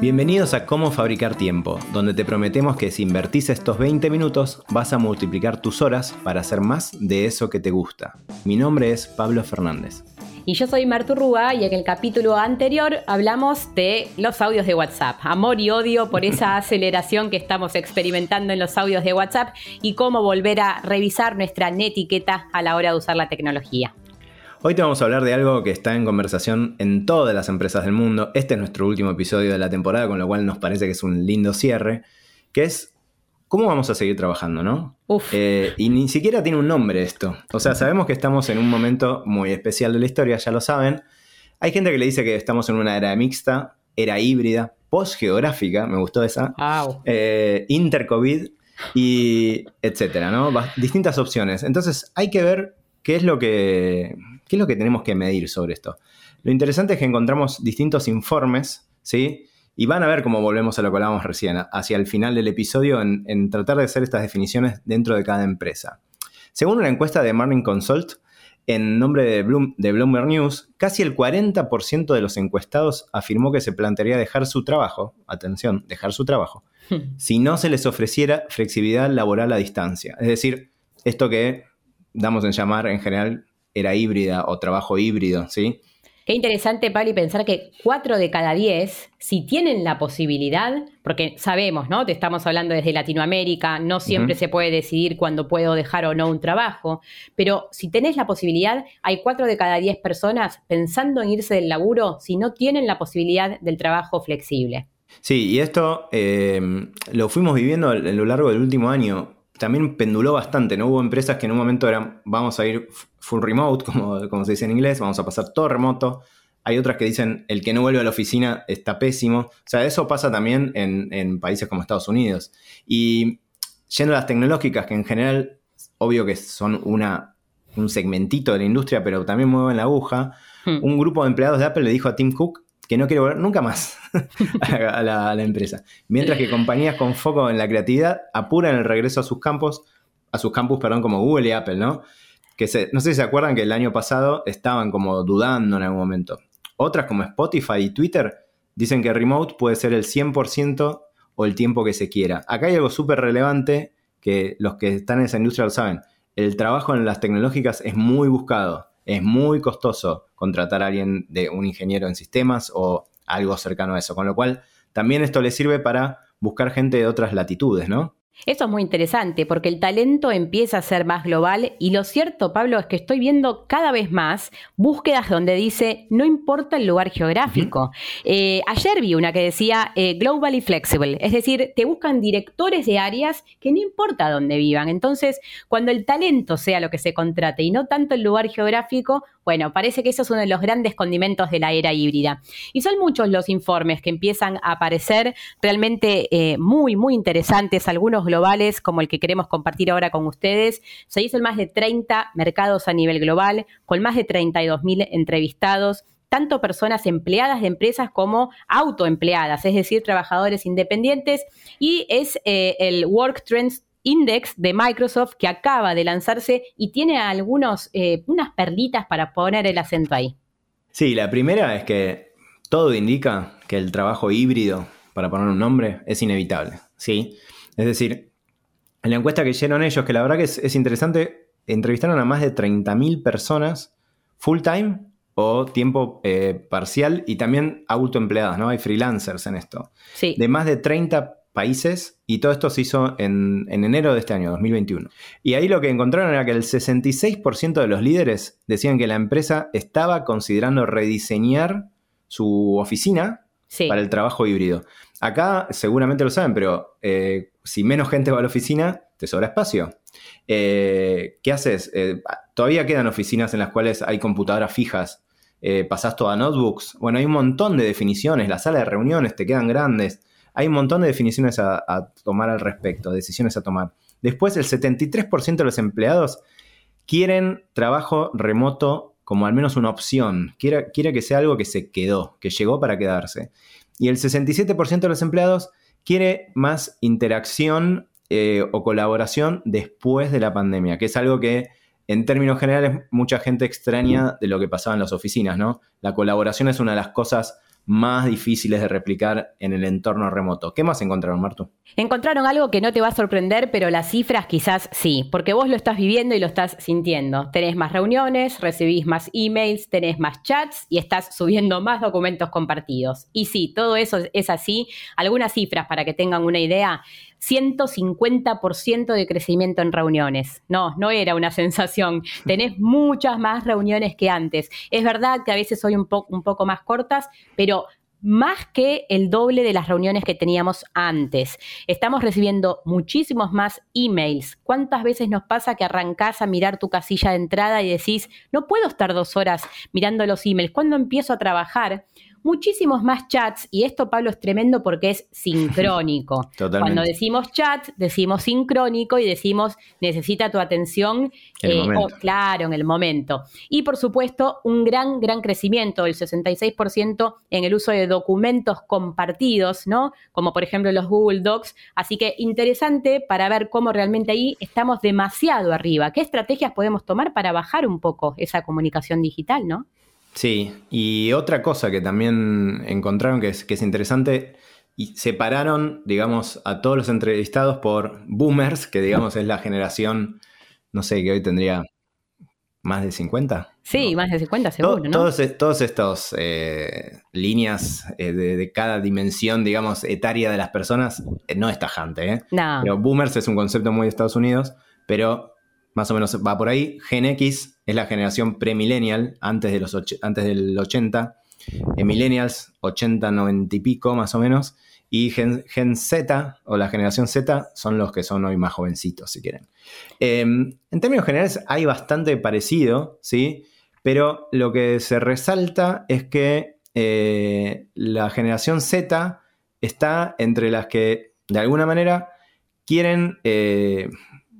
Bienvenidos a Cómo Fabricar Tiempo, donde te prometemos que si invertís estos 20 minutos vas a multiplicar tus horas para hacer más de eso que te gusta. Mi nombre es Pablo Fernández. Y yo soy Martu Rúa y en el capítulo anterior hablamos de los audios de WhatsApp, amor y odio por esa aceleración que estamos experimentando en los audios de WhatsApp y cómo volver a revisar nuestra netiqueta a la hora de usar la tecnología. Hoy te vamos a hablar de algo que está en conversación en todas las empresas del mundo. Este es nuestro último episodio de la temporada, con lo cual nos parece que es un lindo cierre, que es cómo vamos a seguir trabajando, ¿no? Eh, y ni siquiera tiene un nombre esto. O sea, sabemos que estamos en un momento muy especial de la historia, ya lo saben. Hay gente que le dice que estamos en una era mixta, era híbrida, post-geográfica, me gustó esa, wow. Eh, inter-COVID y etcétera, ¿no? Distintas opciones. Entonces hay que ver qué es lo que ¿Qué es lo que tenemos que medir sobre esto? Lo interesante es que encontramos distintos informes, ¿sí? Y van a ver cómo volvemos a lo que hablábamos recién, hacia el final del episodio, en, tratar de hacer estas definiciones dentro de cada empresa. Según una encuesta de Marning Consult, en nombre de, de Bloomberg News, casi el 40% de los encuestados afirmó que se plantearía dejar su trabajo, atención, dejar su trabajo, hmm. si no se les ofreciera flexibilidad laboral a distancia. Es decir, esto que damos en llamar en general era híbrida o trabajo híbrido, ¿sí? Qué interesante, Pablo, pensar que cuatro de cada diez, si tienen la posibilidad, porque sabemos, ¿no? Te estamos hablando desde Latinoamérica, no siempre se puede decidir cuándo puedo dejar o no un trabajo, pero si tenés la posibilidad, hay cuatro de cada diez personas pensando en irse del laburo si no tienen la posibilidad del trabajo flexible. Sí, y esto eh, lo fuimos viviendo a lo largo del último año también penduló bastante, ¿no? Hubo empresas que en un momento eran, vamos a ir full remote, como, como se dice en inglés, vamos a pasar todo remoto. Hay otras que dicen, el que no vuelve a la oficina está pésimo. O sea, eso pasa también en, países como Estados Unidos. Y yendo a las tecnológicas, que en general, obvio que son una, un segmentito de la industria, pero también mueven la aguja, hmm. un grupo de empleados de Apple le dijo a Tim Cook que no quiere volver nunca más a, la, empresa. Mientras que compañías con foco en la creatividad apuran el regreso a sus campos, a sus campus, perdón, como Google y Apple, ¿no? Que no sé si se acuerdan que el año pasado estaban como dudando en algún momento. Otras como Spotify y Twitter dicen que remote puede ser el 100% o el tiempo que se quiera. Acá hay algo súper relevante que los que están en esa industria lo saben. El trabajo en las tecnológicas es muy buscado es muy costoso contratar a alguien de un ingeniero en sistemas o algo cercano a eso. Con lo cual, también esto le sirve para buscar gente de otras latitudes, ¿no? Eso es muy interesante porque el talento empieza a ser más global y lo cierto, Pablo, es que estoy viendo cada vez más búsquedas donde dice no importa el lugar geográfico. Eh, ayer vi una que decía eh, globally flexible, es decir, te buscan directores de áreas que no importa dónde vivan. Entonces, cuando el talento sea lo que se contrate y no tanto el lugar geográfico, bueno, parece que eso es uno de los grandes condimentos de la era híbrida. Y son muchos los informes que empiezan a aparecer realmente eh, muy, muy interesantes, algunos globales como el que queremos compartir ahora con ustedes. Se hizo en más de 30 mercados a nivel global, con más de 32 mil entrevistados tanto personas empleadas de empresas como autoempleadas, es decir, trabajadores independientes, y es eh, el Work Trends Index de Microsoft que acaba de lanzarse y tiene algunos, eh, unas perlitas para poner el acento ahí. Sí, la primera es que todo indica que el trabajo híbrido, para poner un nombre, es inevitable. ¿sí? Es decir, en la encuesta que hicieron ellos, que la verdad que es, interesante, entrevistaron a más de 30.000 personas full time o tiempo eh, parcial y también autoempleadas, ¿no? Hay freelancers en esto. Sí. De más de 30 países y todo esto se hizo en, enero de este año, 2021. Y ahí lo que encontraron era que el 66% de los líderes decían que la empresa estaba considerando rediseñar su oficina para el trabajo híbrido. Acá seguramente lo saben, pero eh, si menos gente va a la oficina, te sobra espacio. Eh, ¿Qué haces? Eh, todavía quedan oficinas en las cuales hay computadoras fijas. pasás todo a notebooks. Bueno, hay un montón de definiciones. Las salas de reuniones te quedan grandes. Hay un montón de definiciones a, tomar al respecto, decisiones a tomar. Después, el 73% de los empleados quieren trabajo remoto como al menos una opción, quiere, que sea algo que se quedó, que llegó para quedarse. Y el 67% de los empleados quiere más interacción eh, o colaboración después de la pandemia, que es algo que en términos generales mucha gente extraña de lo que pasaba en las oficinas, ¿no? La colaboración es una de las cosas más difíciles de replicar en el entorno remoto. ¿Qué más encontraron, Martu? Encontraron algo que no te va a sorprender, pero las cifras quizás sí, porque vos lo estás viviendo y lo estás sintiendo. Tenés más reuniones, recibís más emails, tenés más chats y estás subiendo más documentos compartidos. Y sí, todo eso es así. Algunas cifras para que tengan una idea. 150% de crecimiento en reuniones. No, no era una sensación. Tenés muchas más reuniones que antes. Es verdad que a veces soy un, poco más cortas, pero más que el doble de las reuniones que teníamos antes. Estamos recibiendo muchísimos más emails. ¿Cuántas veces nos pasa que arrancás a mirar tu casilla de entrada y decís, no puedo estar dos horas mirando los emails? ¿Cuándo empiezo a trabajar? Muchísimos más chats y esto, Pablo, es tremendo porque es sincrónico. Cuando decimos chat, decimos sincrónico y decimos necesita tu atención, eh, claro, en el momento. Y por supuesto, un gran, gran crecimiento, el 66% en el uso de documentos compartidos, ¿no? Como por ejemplo los Google Docs. Así que interesante para ver cómo realmente ahí estamos demasiado arriba. ¿Qué estrategias podemos tomar para bajar un poco esa comunicación digital, ¿no? Sí, y otra cosa que también encontraron que es, que es interesante, y separaron, digamos, a todos los entrevistados por boomers, que digamos es la generación, no sé, que hoy tendría más de 50. Sí, más de 50 seguro, ¿no? Todos, todos estos eh, líneas eh, de, cada dimensión, digamos, etaria de las personas, eh, no es tajante, ¿eh? No. Pero boomers es un concepto muy de Estados Unidos, pero más o menos va por ahí. Gen X es la generación premillennial, antes, de los antes del 80. Eh, millennials, 80, 90 y pico más o menos. Y Gen, Z o la generación Z son los que son hoy más jovencitos, si quieren. Em, en términos generales hay bastante parecido, ¿sí? Pero lo que se resalta es que eh, la generación Z está entre las que de alguna manera quieren eh,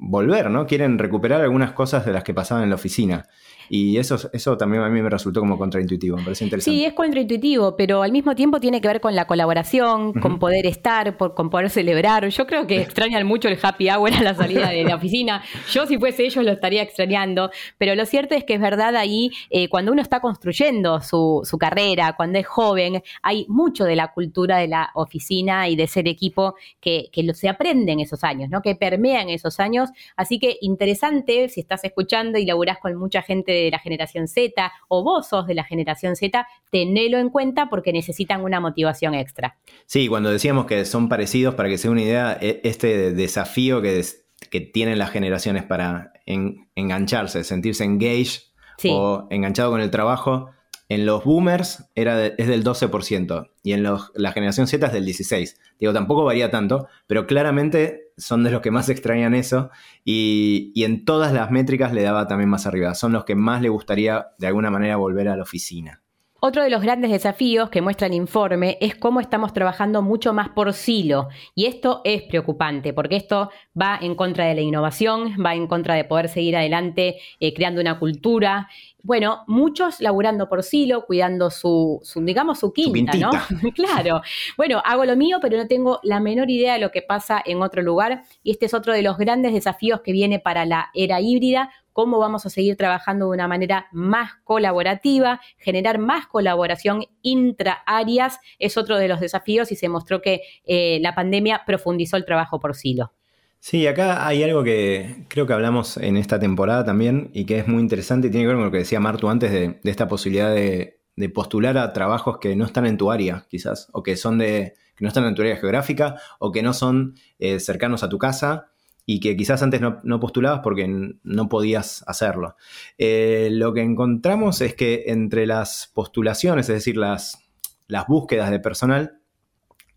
volver, ¿no? Quieren recuperar algunas cosas de las que pasaban en la oficina. Y eso, eso también a mí me resultó como contraintuitivo, me parece interesante. Sí, es contraintuitivo, pero al mismo tiempo tiene que ver con la colaboración, con poder estar, con poder celebrar. Yo creo que extrañan mucho el happy hour a la salida de la oficina. Yo si fuese ellos lo estaría extrañando, pero lo cierto es que es verdad ahí, eh, cuando uno está construyendo su, carrera, cuando es joven, hay mucho de la cultura de la oficina y de ser equipo que, que se aprende en esos años, ¿no? que permea en esos años. Así que interesante, si estás escuchando y laburás con mucha gente de la generación Z o vos sos de la generación Z, tenelo en cuenta porque necesitan una motivación extra. Sí, cuando decíamos que son parecidos, para que sea una idea, e, este desafío que, que tienen las generaciones para engancharse, sentirse engaged o enganchado con el trabajo, en los boomers era es del 12% y en los, la generación Z es del 16%. Digo, tampoco varía tanto, pero claramente son de los que más extrañan eso y, y, en todas las métricas le daba también más arriba. Son los que más le gustaría de alguna manera volver a la oficina. Otro de los grandes desafíos que muestra el informe es cómo estamos trabajando mucho más por silo. Y esto es preocupante porque esto va en contra de la innovación, va en contra de poder seguir adelante eh, creando una cultura. Bueno, muchos laburando por silo, cuidando su, digamos, su quinta, ¿no? claro. Bueno, hago lo mío, pero no tengo la menor idea de lo que pasa en otro lugar. Y este es otro de los grandes desafíos que viene para la era híbrida, cómo vamos a seguir trabajando de una manera más colaborativa, generar más colaboración intra-áreas es otro de los desafíos y se mostró que eh, la pandemia profundizó el trabajo por silo. Sí, acá hay algo que creo que hablamos en esta temporada también y que es muy interesante y tiene que ver con lo que decía Martu antes de, esta posibilidad de, postular a trabajos que no están en tu área, quizás, o que son de que no están en tu área geográfica o que no son eh, cercanos a tu casa y que quizás antes no, postulabas porque no podías hacerlo. Eh, lo que encontramos es que entre las postulaciones, es decir, las, búsquedas de personal,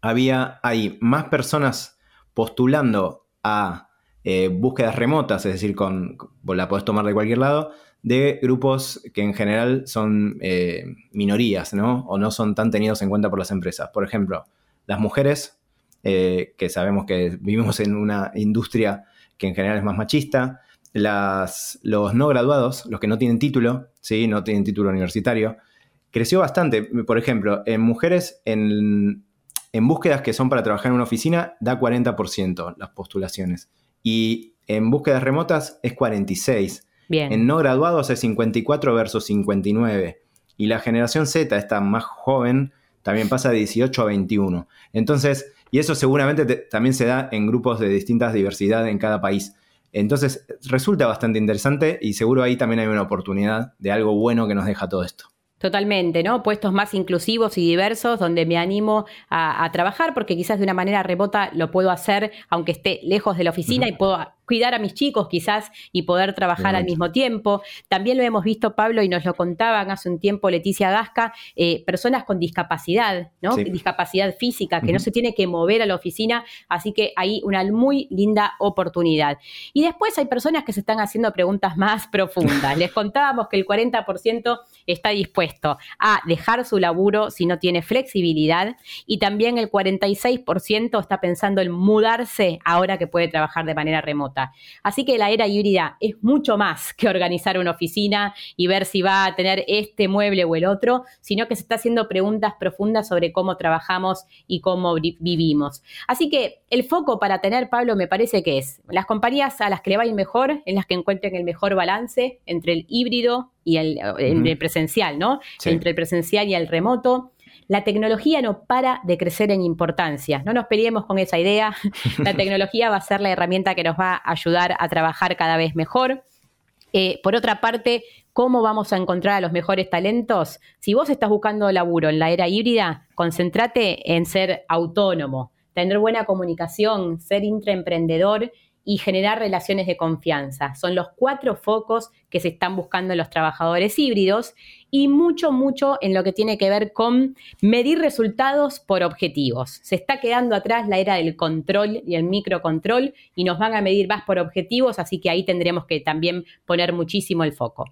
había hay más personas postulando a eh, búsquedas remotas, es decir, con, la podés tomar de cualquier lado, de grupos que en general son eh, minorías, ¿no? O no son tan tenidos en cuenta por las empresas. Por ejemplo, las mujeres eh, que sabemos que vivimos en una industria que en general es más machista, las, los no graduados, los que no tienen título, ¿sí? no tienen título universitario, creció bastante. Por ejemplo, en mujeres en, en búsquedas que son para trabajar en una oficina da 40% las postulaciones. Y en búsquedas remotas es 46%. Bien. En no graduados es 54 versus 59. Y la generación Z, esta más joven, también pasa de 18 a 21. Entonces, y eso seguramente también se da en grupos de distintas diversidad en cada país. Entonces, resulta bastante interesante y seguro ahí también hay una oportunidad de algo bueno que nos deja todo esto. Totalmente, ¿no? Puestos más inclusivos y diversos donde me animo a, trabajar porque quizás de una manera remota lo puedo hacer aunque esté lejos de la oficina y puedo cuidar a mis chicos quizás y poder trabajar al mismo tiempo. También lo hemos visto, Pablo, y nos lo contaban hace un tiempo Leticia Gasca, eh, personas con discapacidad, ¿no? Discapacidad física, que no se tiene que mover a la oficina, así que hay una muy linda oportunidad. Y después hay personas que se están haciendo preguntas más profundas. Les contábamos que el 40% está dispuesto a dejar su laburo si no tiene flexibilidad y también el 46% está pensando en mudarse ahora que puede trabajar de manera remota. Así que la era híbrida es mucho más que organizar una oficina y ver si va a tener este mueble o el otro, sino que se está haciendo preguntas profundas sobre cómo trabajamos y cómo vivimos. Así que el foco para tener, Pablo, me parece que es las compañías a las que le va a ir mejor, en las que encuentren el mejor balance entre el híbrido y el, presencial, ¿no? Entre el presencial y el remoto la tecnología no para de crecer en importancia. No nos peleemos con esa idea. La tecnología va a ser la herramienta que nos va a ayudar a trabajar cada vez mejor. Eh, por otra parte, ¿cómo vamos a encontrar a los mejores talentos? Si vos estás buscando laburo en la era híbrida, concéntrate en ser autónomo, tener buena comunicación, ser intraemprendedor y generar relaciones de confianza. Son los cuatro focos que se están buscando en los trabajadores híbridos y mucho, mucho en lo que tiene que ver con medir resultados por objetivos. Se está quedando atrás la era del control y el microcontrol y nos van a medir más por objetivos, así que ahí tendremos que también poner muchísimo el foco.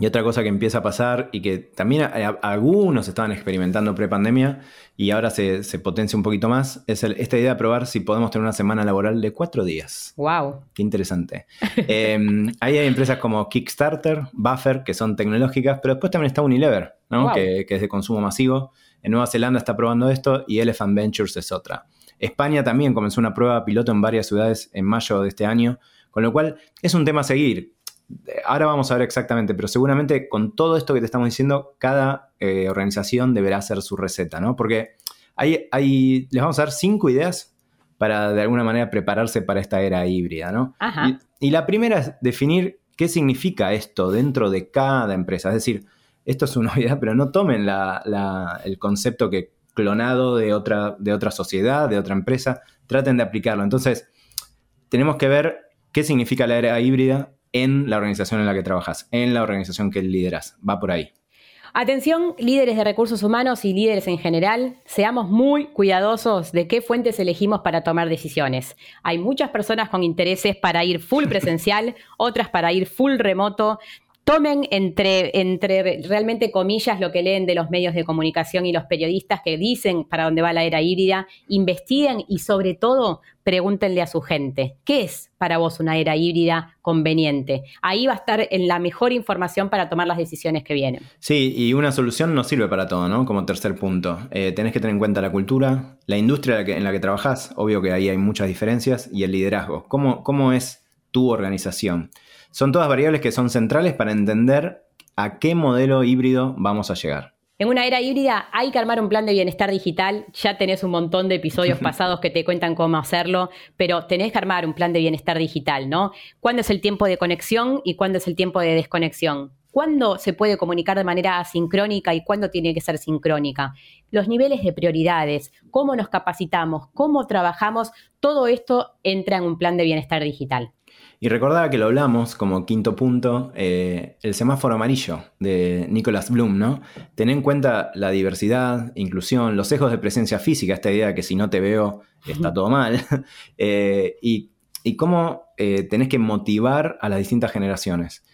Y otra cosa que empieza a pasar y que también algunos estaban experimentando pre-pandemia y ahora se, potencia un poquito más, es esta idea de probar si podemos tener una semana laboral de cuatro días. ¡Wow! ¡Qué interesante! Em, ahí hay empresas como Kickstarter, Buffer, que son tecnológicas, pero después también está Unilever, que, que es de consumo masivo. En Nueva Zelanda está probando esto y Elephant Ventures es otra. España también comenzó una prueba piloto en varias ciudades en mayo de este año, con lo cual es un tema a seguir ahora vamos a ver exactamente, pero seguramente con todo esto que te estamos diciendo, cada eh, organización deberá hacer su receta, ¿no? Porque hay, les vamos a dar cinco ideas para de alguna manera prepararse para esta era híbrida, ¿no? Y, la primera es definir qué significa esto dentro de cada empresa. Es decir, esto es una idea, pero no tomen el concepto que clonado de otra, de otra sociedad, de otra empresa, traten de aplicarlo. Entonces, tenemos que ver qué significa la era híbrida en la organización en la que trabajas, en la organización que lideras. Va por ahí. Atención, líderes de recursos humanos y líderes en general, seamos muy cuidadosos de qué fuentes elegimos para tomar decisiones. Hay muchas personas con intereses para ir full presencial, otras para ir full remoto tomen entre, entre realmente comillas lo que leen de los medios de comunicación y los periodistas que dicen para dónde va la era híbrida, investiguen y sobre todo pregúntenle a su gente, ¿qué es para vos una era híbrida conveniente? Ahí va a estar en la mejor información para tomar las decisiones que vienen. Sí, y una solución no sirve para todo, ¿no? Como tercer punto. Eh, tenés que tener en cuenta la cultura, la industria en la que, trabajás, obvio que ahí hay muchas diferencias, y el liderazgo. ¿Cómo, cómo es tu organización? Son todas variables que son centrales para entender a qué modelo híbrido vamos a llegar. En una era híbrida hay que armar un plan de bienestar digital. Ya tenés un montón de episodios pasados que te cuentan cómo hacerlo, pero tenés que armar un plan de bienestar digital, ¿no? ¿Cuándo es el tiempo de conexión y cuándo es el tiempo de desconexión? ¿Cuándo se puede comunicar de manera asincrónica y cuándo tiene que ser sincrónica? Los niveles de prioridades, cómo nos capacitamos, cómo trabajamos, todo esto entra en un plan de bienestar digital. Y recordaba que lo hablamos como quinto punto, eh, el semáforo amarillo de Nicholas Bloom, ¿no? Tener en cuenta la diversidad, inclusión, los sesgos de presencia física, esta idea de que si no te veo está todo mal, eh, y, cómo eh, tenés que motivar a las distintas generaciones.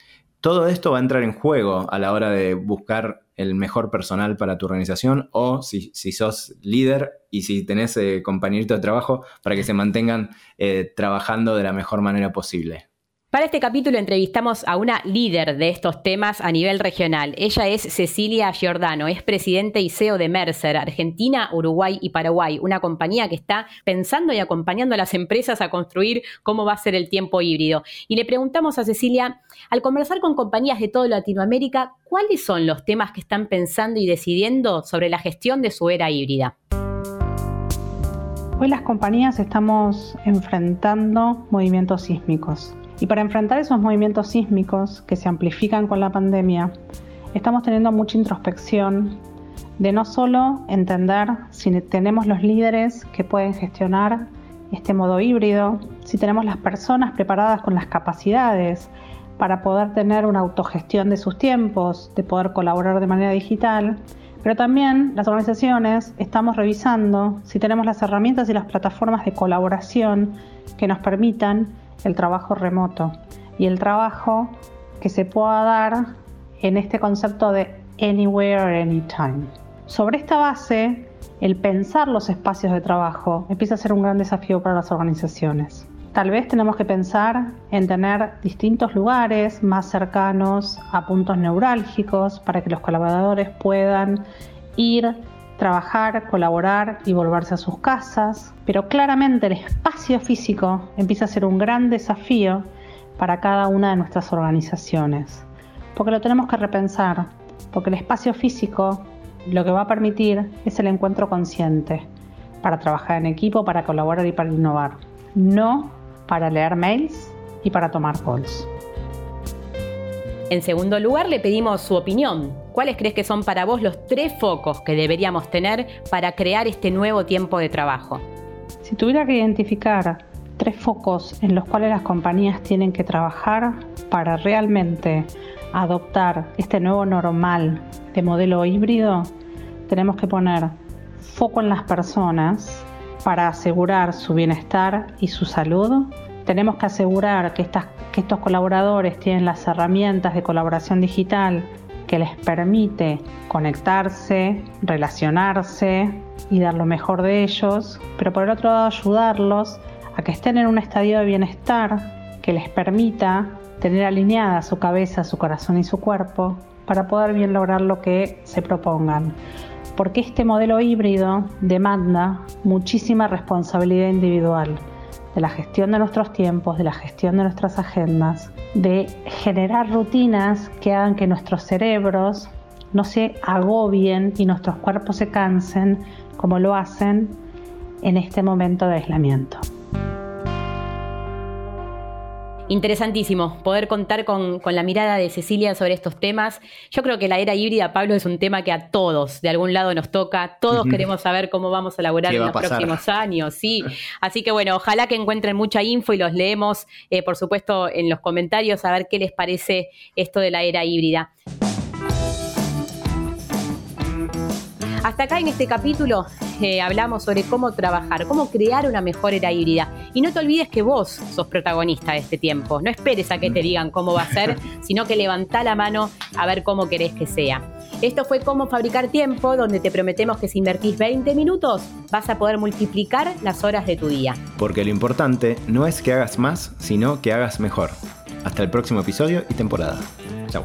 Todo esto va a entrar en juego a la hora de buscar el mejor personal para tu organización o si, sos líder y si tenés eh, compañeritos de trabajo para que se mantengan eh, trabajando de la mejor manera posible. Para este capítulo entrevistamos a una líder de estos temas a nivel regional. Ella es Cecilia Giordano, es presidente y CEO de Mercer, Argentina, Uruguay y Paraguay, una compañía que está pensando y acompañando a las empresas a construir cómo va a ser el tiempo híbrido. Y le preguntamos a Cecilia, al conversar con compañías de toda Latinoamérica, ¿cuáles son los temas que están pensando y decidiendo sobre la gestión de su era híbrida? Hoy las compañías estamos enfrentando movimientos sísmicos. Y para enfrentar esos movimientos sísmicos que se amplifican con la pandemia, estamos teniendo mucha introspección de no solo entender si tenemos los líderes que pueden gestionar este modo híbrido, si tenemos las personas preparadas con las capacidades para poder tener una autogestión de sus tiempos, de poder colaborar de manera digital, pero también las organizaciones estamos revisando si tenemos las herramientas y las plataformas de colaboración que nos permitan el trabajo remoto y el trabajo que se pueda dar en este concepto de anywhere, anytime. Sobre esta base, el pensar los espacios de trabajo empieza a ser un gran desafío para las organizaciones. Tal vez tenemos que pensar en tener distintos lugares más cercanos a puntos neurálgicos para que los colaboradores puedan ir, trabajar, colaborar y volverse a sus casas. Pero claramente el espacio físico empieza a ser un gran desafío para cada una de nuestras organizaciones. Porque lo tenemos que repensar, porque el espacio físico lo que va a permitir es el encuentro consciente para trabajar en equipo, para colaborar y para innovar. No para leer mails y para tomar calls. En segundo lugar, le pedimos su opinión. ¿Cuáles crees que son para vos los tres focos que deberíamos tener para crear este nuevo tiempo de trabajo? Si tuviera que identificar tres focos en los cuales las compañías tienen que trabajar para realmente adoptar este nuevo normal de modelo híbrido, tenemos que poner foco en las personas, para asegurar su bienestar y su salud, tenemos que asegurar que, estos colaboradores tienen las herramientas de colaboración digital que les permite conectarse, relacionarse y dar lo mejor de ellos, pero por el otro lado ayudarlos a que estén en un estadio de bienestar que les permita tener alineada su cabeza, su corazón y su cuerpo para poder bien lograr lo que se propongan. Porque este modelo híbrido demanda muchísima responsabilidad individual de la gestión de nuestros tiempos, de la gestión de nuestras agendas, de generar rutinas que hagan que nuestros cerebros no se agobien y nuestros cuerpos se cansen como lo hacen en este momento de aislamiento. Interesantísimo poder contar con, la mirada de Cecilia sobre estos temas. Yo creo que la era híbrida, Pablo, es un tema que a todos de algún lado nos toca. Todos queremos saber cómo vamos a laburar en los próximos años. Sí. Así que bueno, ojalá que encuentren mucha info y los leemos, eh, por supuesto, en los comentarios a ver qué les parece esto de la era híbrida. Hasta acá en este capítulo eh, hablamos sobre cómo trabajar, cómo crear una mejor era híbrida. Y no te olvides que vos sos protagonista de este tiempo. No esperes a que te digan cómo va a ser, sino que levantá la mano a ver cómo querés que sea. Esto fue Cómo Fabricar Tiempo, donde te prometemos que si invertís 20 minutos vas a poder multiplicar las horas de tu día. Porque lo importante no es que hagas más, sino que hagas mejor. Hasta el próximo episodio y temporada. Chao.